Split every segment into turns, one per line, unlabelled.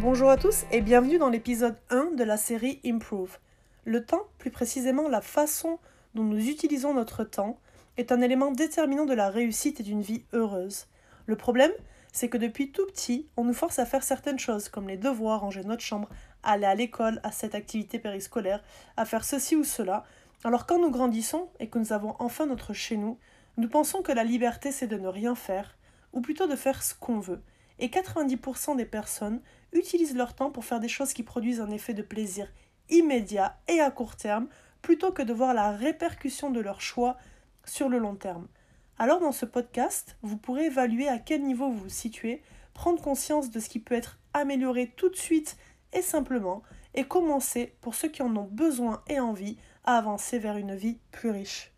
Bonjour à tous et bienvenue dans l'épisode 1 de la série Improve. Le temps, plus précisément la façon dont nous utilisons notre temps, est un élément déterminant de la réussite et d'une vie heureuse. Le problème, c'est que depuis tout petit, on nous force à faire certaines choses, comme les devoirs, ranger notre chambre, aller à l'école, à cette activité périscolaire, à faire ceci ou cela. Alors quand nous grandissons et que nous avons enfin notre chez nous, nous pensons que la liberté c'est de ne rien faire, ou plutôt de faire ce qu'on veut. Et 90% des personnes utilisent leur temps pour faire des choses qui produisent un effet de plaisir immédiat et à court terme, plutôt que de voir la répercussion de leur choix sur le long terme. Alors dans ce podcast, vous pourrez évaluer à quel niveau vous vous situez, prendre conscience de ce qui peut être amélioré tout de suite et simplement, et commencer, pour ceux qui en ont besoin et envie, à avancer vers une vie plus riche.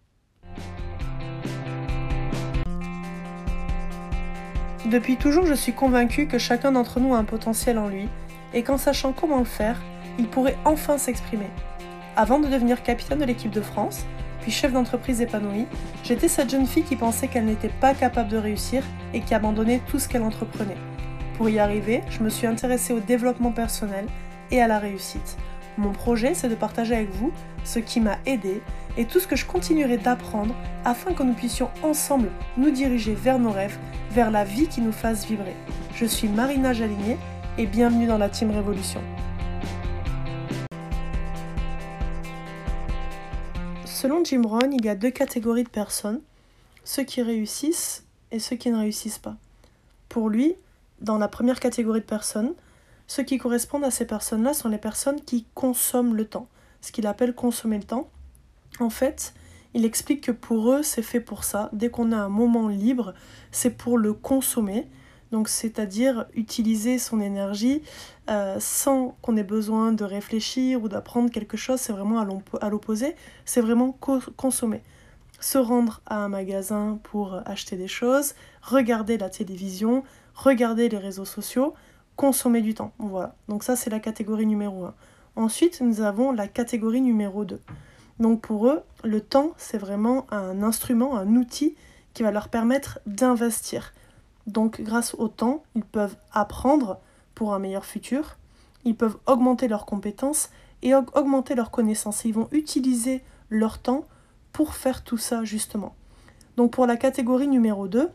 Depuis toujours, je suis convaincue que chacun d'entre nous a un potentiel en lui, et qu'en sachant comment le faire, il pourrait enfin s'exprimer. Avant de devenir capitaine de l'équipe de France, puis chef d'entreprise épanouie, j'étais cette jeune fille qui pensait qu'elle n'était pas capable de réussir et qui abandonnait tout ce qu'elle entreprenait. Pour y arriver, je me suis intéressée au développement personnel et à la réussite. Mon projet, c'est de partager avec vous ce qui m'a aidé et tout ce que je continuerai d'apprendre afin que nous puissions ensemble nous diriger vers nos rêves, vers la vie qui nous fasse vibrer. Je suis Marina Jaligné et bienvenue dans la Team Révolution. Selon Jim Rohn, il y a deux catégories de personnes, ceux qui réussissent et ceux qui ne réussissent pas. Pour lui, dans la première catégorie de personnes, ceux qui correspondent à ces personnes-là sont les personnes qui consomment le temps, ce qu'il appelle consommer le temps. En fait, il explique que pour eux, c'est fait pour ça. Dès qu'on a un moment libre, c'est pour le consommer. Donc, c'est-à-dire utiliser son énergie euh, sans qu'on ait besoin de réfléchir ou d'apprendre quelque chose. C'est vraiment à l'opposé. C'est vraiment consommer. Se rendre à un magasin pour acheter des choses, regarder la télévision, regarder les réseaux sociaux, consommer du temps. Voilà. Donc ça, c'est la catégorie numéro 1. Ensuite, nous avons la catégorie numéro 2. Donc pour eux, le temps, c'est vraiment un instrument, un outil qui va leur permettre d'investir. Donc grâce au temps, ils peuvent apprendre pour un meilleur futur, ils peuvent augmenter leurs compétences et augmenter leurs connaissances. Ils vont utiliser leur temps pour faire tout ça justement. Donc pour la catégorie numéro 2,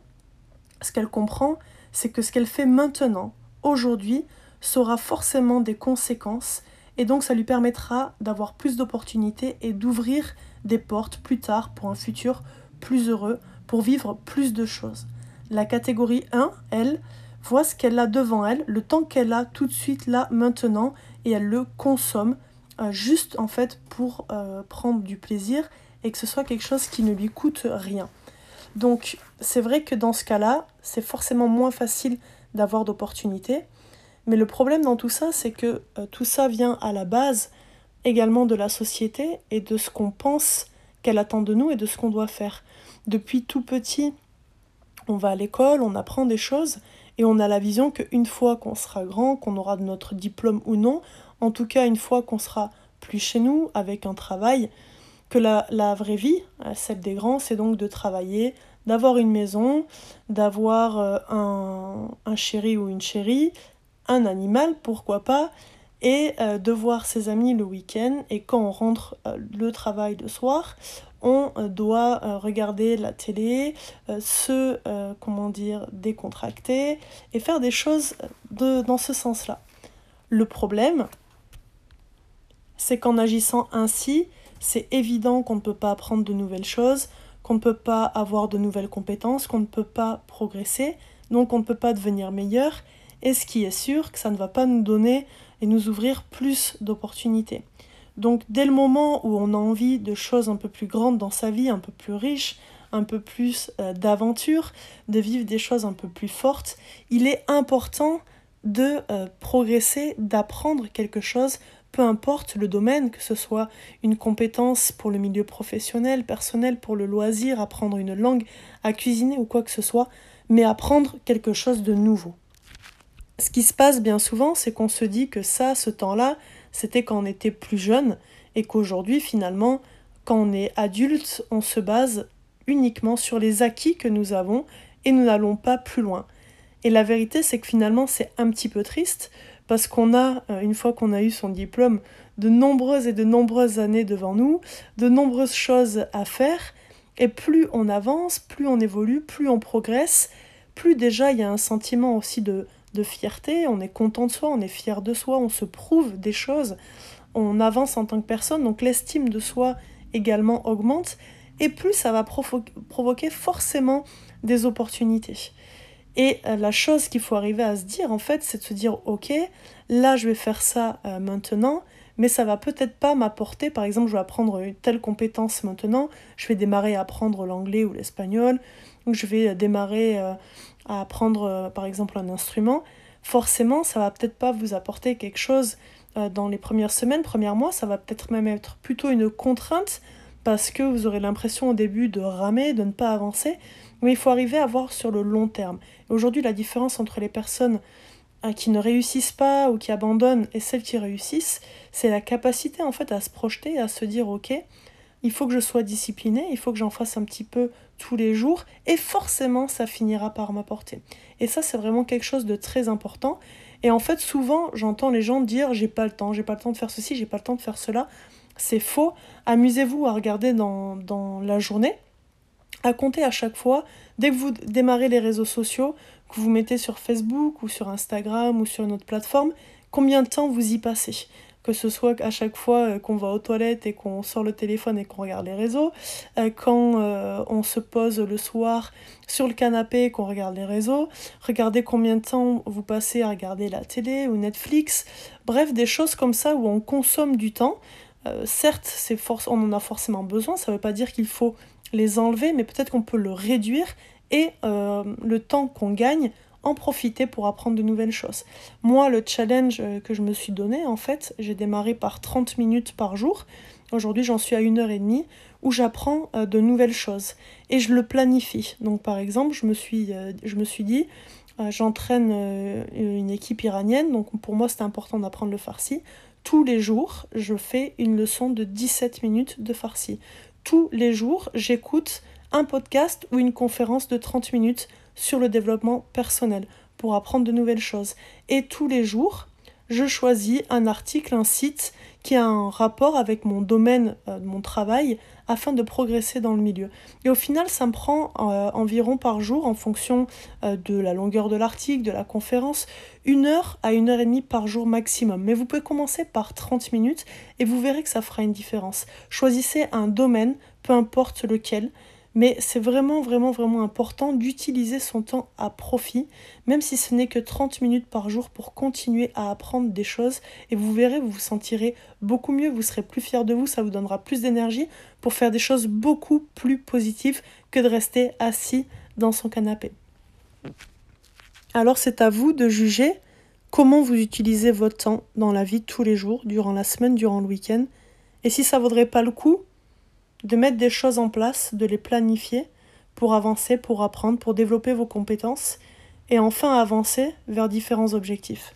ce qu'elle comprend, c'est que ce qu'elle fait maintenant, aujourd'hui, sera forcément des conséquences et donc ça lui permettra d'avoir plus d'opportunités et d'ouvrir des portes plus tard pour un futur plus heureux, pour vivre plus de choses. La catégorie 1, elle, voit ce qu'elle a devant elle, le temps qu'elle a tout de suite là, maintenant, et elle le consomme euh, juste en fait pour euh, prendre du plaisir et que ce soit quelque chose qui ne lui coûte rien. Donc c'est vrai que dans ce cas-là, c'est forcément moins facile d'avoir d'opportunités. Mais le problème dans tout ça, c'est que euh, tout ça vient à la base également de la société et de ce qu'on pense qu'elle attend de nous et de ce qu'on doit faire. Depuis tout petit, on va à l'école, on apprend des choses et on a la vision qu'une fois qu'on sera grand, qu'on aura notre diplôme ou non, en tout cas une fois qu'on sera plus chez nous avec un travail, que la, vraie vie, euh, celle des grands, c'est donc de travailler, d'avoir une maison, d'avoir euh, un, un chéri ou une chérie, un animal, pourquoi pas, et euh, de voir ses amis le week-end. Et quand on rentre le travail de soir, on doit regarder la télé, se, comment dire, décontracter et faire des choses de, dans ce sens-là. Le problème, c'est qu'en agissant ainsi, c'est évident qu'on ne peut pas apprendre de nouvelles choses, qu'on ne peut pas avoir de nouvelles compétences, qu'on ne peut pas progresser, donc on ne peut pas devenir meilleur, et ce qui est sûr, que ça ne va pas nous donner et nous ouvrir plus d'opportunités. Donc dès le moment où on a envie de choses un peu plus grandes dans sa vie, un peu plus riches, un peu plus euh, d'aventure, de vivre des choses un peu plus fortes, il est important de euh, progresser, d'apprendre quelque chose peu importe le domaine, que ce soit une compétence pour le milieu professionnel, personnel, pour le loisir, apprendre une langue, à cuisiner ou quoi que ce soit, mais apprendre quelque chose de nouveau. Ce qui se passe bien souvent, c'est qu'on se dit que ça, ce temps-là, c'était quand on était plus jeune, et qu'aujourd'hui, finalement, quand on est adulte, on se base uniquement sur les acquis que nous avons et nous n'allons pas plus loin. Et la vérité, c'est que finalement, c'est un petit peu triste parce qu'on a, euh, une fois qu'on a eu son diplôme, de nombreuses et de nombreuses années devant nous, de nombreuses choses à faire, et plus on avance, plus on évolue, plus on progresse, plus déjà il y a un sentiment aussi de, de fierté, on est content de soi, on est fier de soi, on se prouve des choses, on avance en tant que personne, donc l'estime de soi également augmente, et plus ça va provoquer forcément des opportunités. Et euh, la chose qu'il faut arriver à se dire, en fait, c'est de se dire, ok, là, je vais faire ça euh, maintenant, mais ça va peut-être pas m'apporter, par exemple, je vais apprendre une telle compétence maintenant, je vais démarrer à apprendre l'anglais ou l'espagnol, ou je vais démarrer euh, à apprendre, par exemple, un instrument. Forcément, ça va peut-être pas vous apporter quelque chose dans les premières semaines, premiers mois, ça va peut-être même être plutôt une contrainte, parce que vous aurez l'impression au début de ramer, de ne pas avancer, mais il faut arriver à voir sur le long terme. Aujourd'hui, la différence entre les personnes euh, qui ne réussissent pas ou qui abandonnent et celles qui réussissent, c'est la capacité en fait à se projeter, à se dire ok, il faut que je sois discipliné, il faut que j'en fasse un petit peu tous les jours et forcément ça finira par m'apporter. Et ça c'est vraiment quelque chose de très important. Et en fait souvent j'entends les gens dire j'ai pas le temps, j'ai pas le temps de faire ceci, j'ai pas le temps de faire cela. C'est faux. Amusez-vous à regarder dans, dans la journée à compter à chaque fois, dès que vous démarrez les réseaux sociaux, que vous mettez sur Facebook ou sur Instagram ou sur une autre plateforme, combien de temps vous y passez que ce soit à chaque fois euh, qu'on va aux toilettes et qu'on sort le téléphone et qu'on regarde les réseaux, euh, quand euh, on se pose le soir sur le canapé et qu'on regarde les réseaux, regardez combien de temps vous passez à regarder la télé ou Netflix, bref, des choses comme ça où on consomme du temps. certes, c'est on en a forcément besoin, ça ne veut pas dire qu'il faut les enlever, mais peut-être qu'on peut le réduire et euh, le temps qu'on gagne, en profiter pour apprendre de nouvelles choses. Moi, le challenge euh, que je me suis donné, en fait, j'ai démarré par 30 minutes par jour. Aujourd'hui, j'en suis à une heure et demie où j'apprends euh, de nouvelles choses et je le planifie. Donc, par exemple, je me suis, je me suis dit, j'entraîne une équipe iranienne, donc pour moi, c'était important d'apprendre le farsi. Tous les jours, je fais une leçon de 17 minutes de farsi tous les jours, j'écoute un podcast ou une conférence de 30 minutes sur le développement personnel pour apprendre de nouvelles choses. Et tous les jours, je choisis un article, un site qui a un rapport avec mon domaine euh, mon travail afin de progresser dans le milieu. Et au final, ça me prend euh, environ par jour, en fonction euh, de la longueur de l'article, de la conférence, une heure à une heure et demie par jour maximum. Mais vous pouvez commencer par 30 minutes et vous verrez que ça fera une différence. Choisissez un domaine, peu importe lequel, mais c'est vraiment, vraiment, vraiment important d'utiliser son temps à profit, même si ce n'est que 30 minutes par jour pour continuer à apprendre des choses. Et vous verrez, vous vous sentirez beaucoup mieux, vous serez plus fier de vous, ça vous donnera plus d'énergie pour faire des choses beaucoup plus positives que de rester assis dans son canapé. Alors c'est à vous de juger comment vous utilisez votre temps dans la vie tous les jours, durant la semaine, durant le week-end, et si ça vaudrait pas le coup de mettre des choses en place, de les planifier pour avancer, pour apprendre, pour développer vos compétences et enfin avancer vers différents objectifs.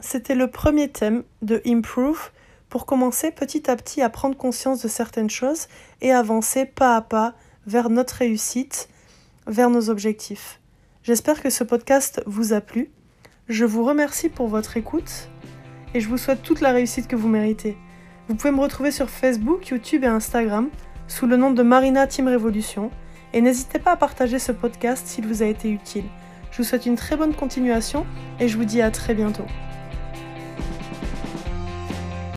C'était le premier thème de Improve pour commencer petit à petit à prendre conscience de certaines choses et avancer pas à pas vers notre réussite, vers nos objectifs. J'espère que ce podcast vous a plu. Je vous remercie pour votre écoute et je vous souhaite toute la réussite que vous méritez. Vous pouvez me retrouver sur Facebook, YouTube et Instagram sous le nom de Marina Team Révolution et n'hésitez pas à partager ce podcast s'il vous a été utile. Je vous souhaite une très bonne continuation et je vous dis à très bientôt.